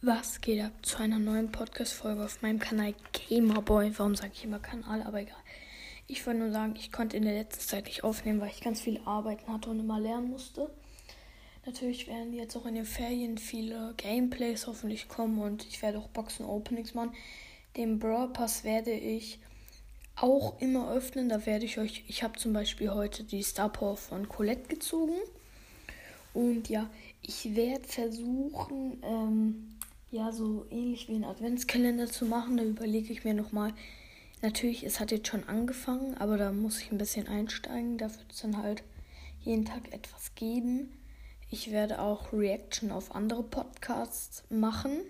Was geht ab zu einer neuen Podcast-Folge auf meinem Kanal Gamerboy? Warum sage ich immer Kanal, aber egal. Ich wollte nur sagen, ich konnte in der letzten Zeit nicht aufnehmen, weil ich ganz viele Arbeiten hatte und immer lernen musste. Natürlich werden jetzt auch in den Ferien viele Gameplays hoffentlich kommen und ich werde auch Boxen-Openings machen. Den Brawl Pass werde ich auch immer öffnen. Da werde ich euch, ich habe zum Beispiel heute die Star Power von Colette gezogen. Und ja, ich werde versuchen, ähm, ja, so ähnlich wie ein Adventskalender zu machen. Da überlege ich mir nochmal. Natürlich, es hat jetzt schon angefangen, aber da muss ich ein bisschen einsteigen. Da wird es dann halt jeden Tag etwas geben. Ich werde auch Reaction auf andere Podcasts machen.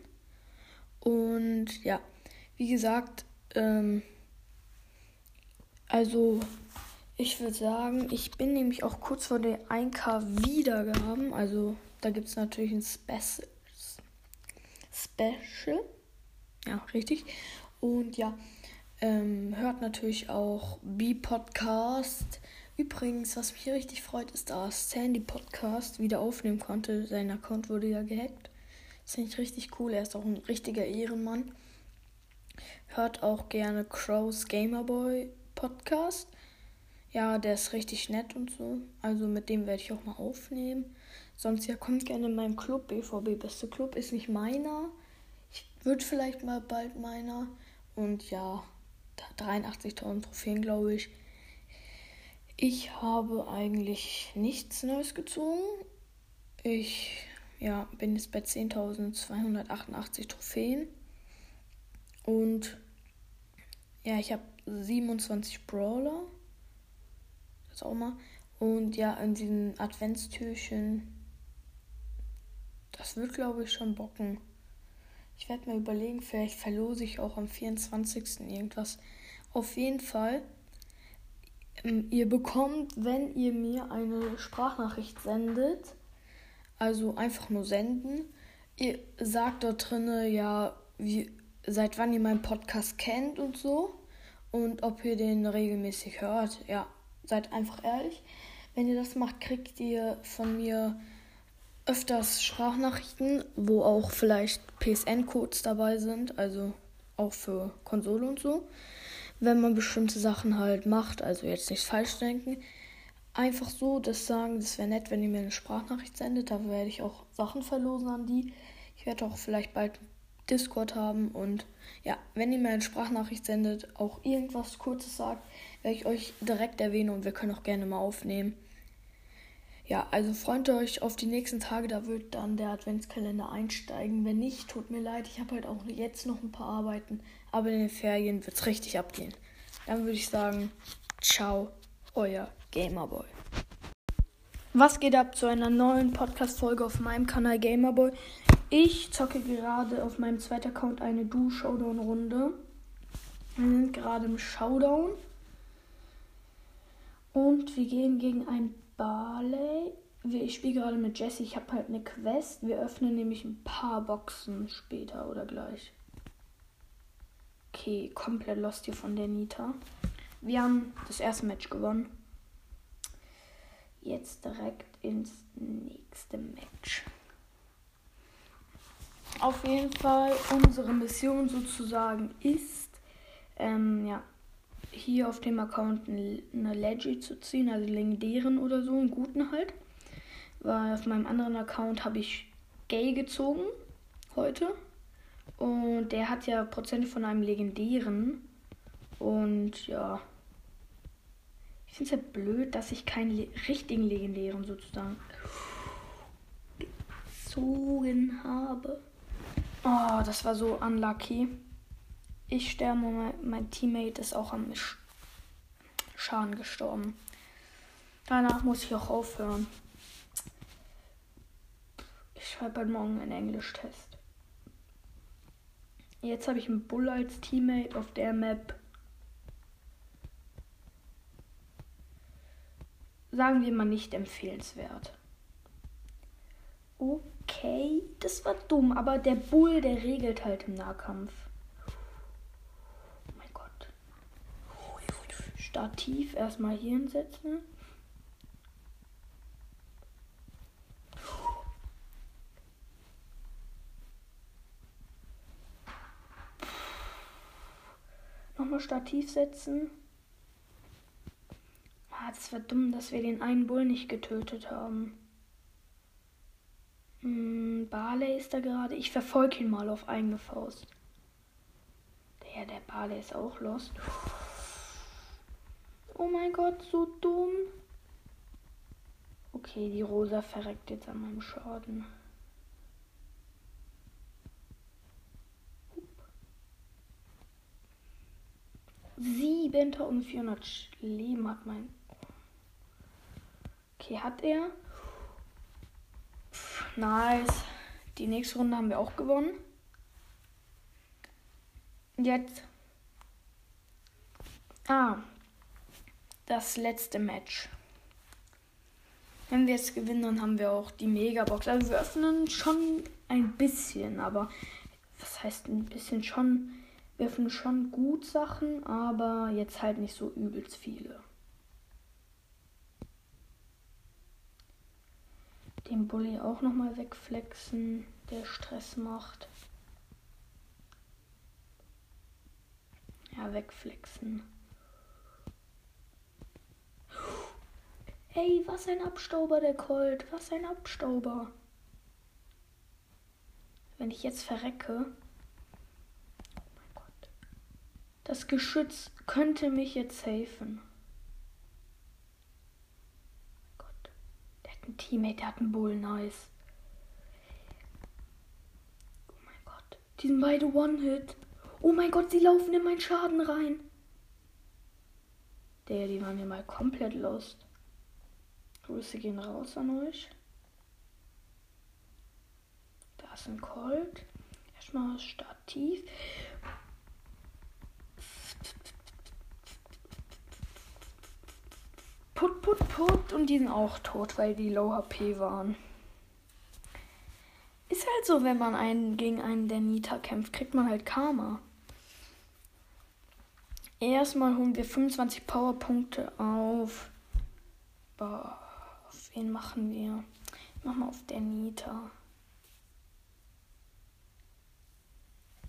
Und ja, wie gesagt, ähm, also ich würde sagen, ich bin nämlich auch kurz vor der 1K Wiedergaben. Also da gibt es natürlich ein Special. Special. Ja, richtig. Und ja, ähm, hört natürlich auch B-Podcast. Übrigens, was mich richtig freut, ist, dass Sandy Podcast wieder aufnehmen konnte. Sein Account wurde ja gehackt. Das finde ich richtig cool. Er ist auch ein richtiger Ehrenmann. Hört auch gerne Crows Gamerboy Podcast. Ja, der ist richtig nett und so. Also mit dem werde ich auch mal aufnehmen. Sonst ja, kommt gerne in meinen Club. BVB Beste Club ist nicht meiner. Ich wird vielleicht mal bald meiner. Und ja, 83.000 Trophäen, glaube ich. Ich habe eigentlich nichts Neues gezogen. Ich ja, bin jetzt bei 10.288 Trophäen. Und ja, ich habe 27 Brawler das auch mal. Und ja, in diesen Adventstürchen, das wird, glaube ich, schon bocken. Ich werde mal überlegen, vielleicht verlose ich auch am 24. irgendwas. Auf jeden Fall, ähm, ihr bekommt, wenn ihr mir eine Sprachnachricht sendet, also einfach nur senden, ihr sagt dort drinne, ja, wie, seit wann ihr meinen Podcast kennt und so und ob ihr den regelmäßig hört. Ja, seid einfach ehrlich. Wenn ihr das macht, kriegt ihr von mir öfters Sprachnachrichten, wo auch vielleicht PSN-Codes dabei sind, also auch für Konsole und so. Wenn man bestimmte Sachen halt macht, also jetzt nicht falsch denken, einfach so das sagen, das wäre nett, wenn ihr mir eine Sprachnachricht sendet, da werde ich auch Sachen verlosen an die. Ich werde auch vielleicht bald Discord haben und ja, wenn ihr mir eine Sprachnachricht sendet, auch irgendwas Kurzes sagt, werde ich euch direkt erwähnen und wir können auch gerne mal aufnehmen. Ja, also freut euch auf die nächsten Tage, da wird dann der Adventskalender einsteigen. Wenn nicht, tut mir leid, ich habe halt auch jetzt noch ein paar Arbeiten, aber in den Ferien wird es richtig abgehen. Dann würde ich sagen, ciao, euer Gamerboy. Was geht ab zu einer neuen Podcast-Folge auf meinem Kanal Gamerboy? Ich zocke gerade auf meinem zweiten Account eine Du-Showdown-Runde. Wir sind gerade im Showdown. Und wir gehen gegen ein Barley. Ich spiele gerade mit Jesse. Ich habe halt eine Quest. Wir öffnen nämlich ein paar Boxen später oder gleich. Okay, komplett lost hier von der Nita. Wir haben das erste Match gewonnen. Jetzt direkt ins nächste Match. Auf jeden Fall unsere Mission sozusagen ist, ähm, ja, hier auf dem Account eine Leggy zu ziehen, also legendären oder so, einen guten halt. Weil auf meinem anderen Account habe ich Gay gezogen heute. Und der hat ja Prozente von einem legendären. Und ja. Ich finde es halt blöd, dass ich keinen le richtigen legendären sozusagen gezogen habe. Oh, das war so unlucky. Ich sterbe und mein, Teammate ist auch am Schaden gestorben. Danach muss ich auch aufhören. Ich schreibe heute Morgen einen Englisch-Test. Jetzt habe ich einen Bull als Teammate auf der Map. Sagen wir mal nicht empfehlenswert. Okay, das war dumm, aber der Bull, der regelt halt im Nahkampf. Stativ erstmal hier hinsetzen. Nochmal Stativ setzen. Ah, es wird dumm, dass wir den einen Bull nicht getötet haben. Hm, Barley ist da gerade. Ich verfolge ihn mal auf eigene Faust. Der, der Barley ist auch lost. Puh. Oh mein Gott, so dumm. Okay, die Rosa verreckt jetzt an meinem Schaden. und 400 Leben hat mein. Okay, hat er. Pff, nice. Die nächste Runde haben wir auch gewonnen. Jetzt. Ah. Das letzte Match. Wenn wir jetzt gewinnen, dann haben wir auch die Megabox. Also wir öffnen schon ein bisschen, aber was heißt ein bisschen schon? Wir öffnen schon gut Sachen, aber jetzt halt nicht so übelst viele. Den Bully auch nochmal wegflexen, der Stress macht. Ja, wegflexen. Ey, was ein Abstauber, der Colt. Was ein Abstauber. Wenn ich jetzt verrecke. Oh mein Gott. Das Geschütz könnte mich jetzt helfen. Oh Gott. Der hat einen Teammate, der hat einen Bull. Nice. Oh mein Gott. Die sind beide One-Hit. Oh mein Gott, sie laufen in meinen Schaden rein. Der, die waren ja mal komplett lost. Grüße gehen raus an euch. Da ist ein Colt. Erstmal Stativ. Put, put, put. Und die sind auch tot, weil die Low HP waren. Ist halt so, wenn man einen gegen einen der Nita kämpft, kriegt man halt Karma. Erstmal holen wir 25 Powerpunkte auf. Boah. Wen machen wir? Mach mal auf der Nita.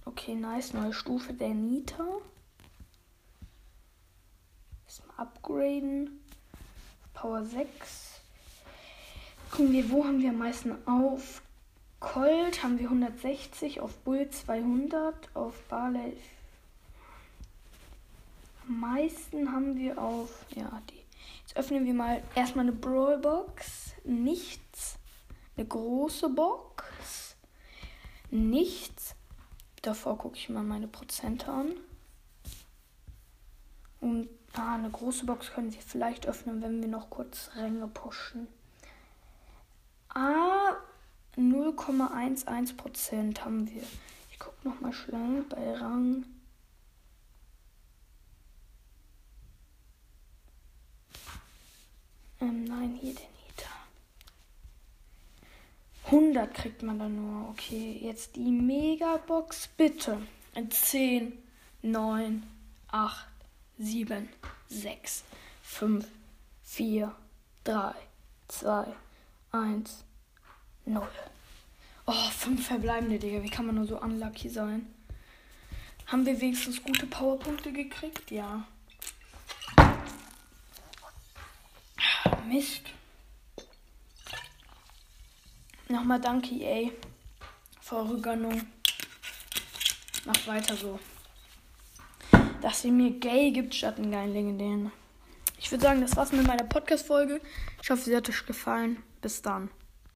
Okay, nice. Neue Stufe der Nita. Erstmal upgraden. Power 6. Gucken wir, wo haben wir am meisten auf? Colt haben wir 160, auf Bull 200, auf Barley. Am meisten haben wir auf, ja, die Jetzt öffnen wir mal erstmal eine Brawlbox. Nichts. Eine große Box. Nichts. Davor gucke ich mal meine Prozente an. Und ah, eine große Box können wir vielleicht öffnen, wenn wir noch kurz Ränge pushen. Ah, 0,11% haben wir. Ich gucke nochmal schnell bei Rang Ähm, nein, hier der Nita. 100 kriegt man dann nur. Okay, jetzt die Megabox, bitte. 10, 9, 8, 7, 6, 5, 4, 3, 2, 1, 0. Oh, 5 verbleibende, Digga. Wie kann man nur so unlucky sein? Haben wir wenigstens gute Powerpunkte gekriegt? Ja. Mist. Nochmal danke, EA, für eure Gönnung. Macht weiter so. Dass ihr mir Gay gibt statt einen geilen Legendären. Ich würde sagen, das war's mit meiner Podcast-Folge. Ich hoffe, sie hat euch gefallen. Bis dann.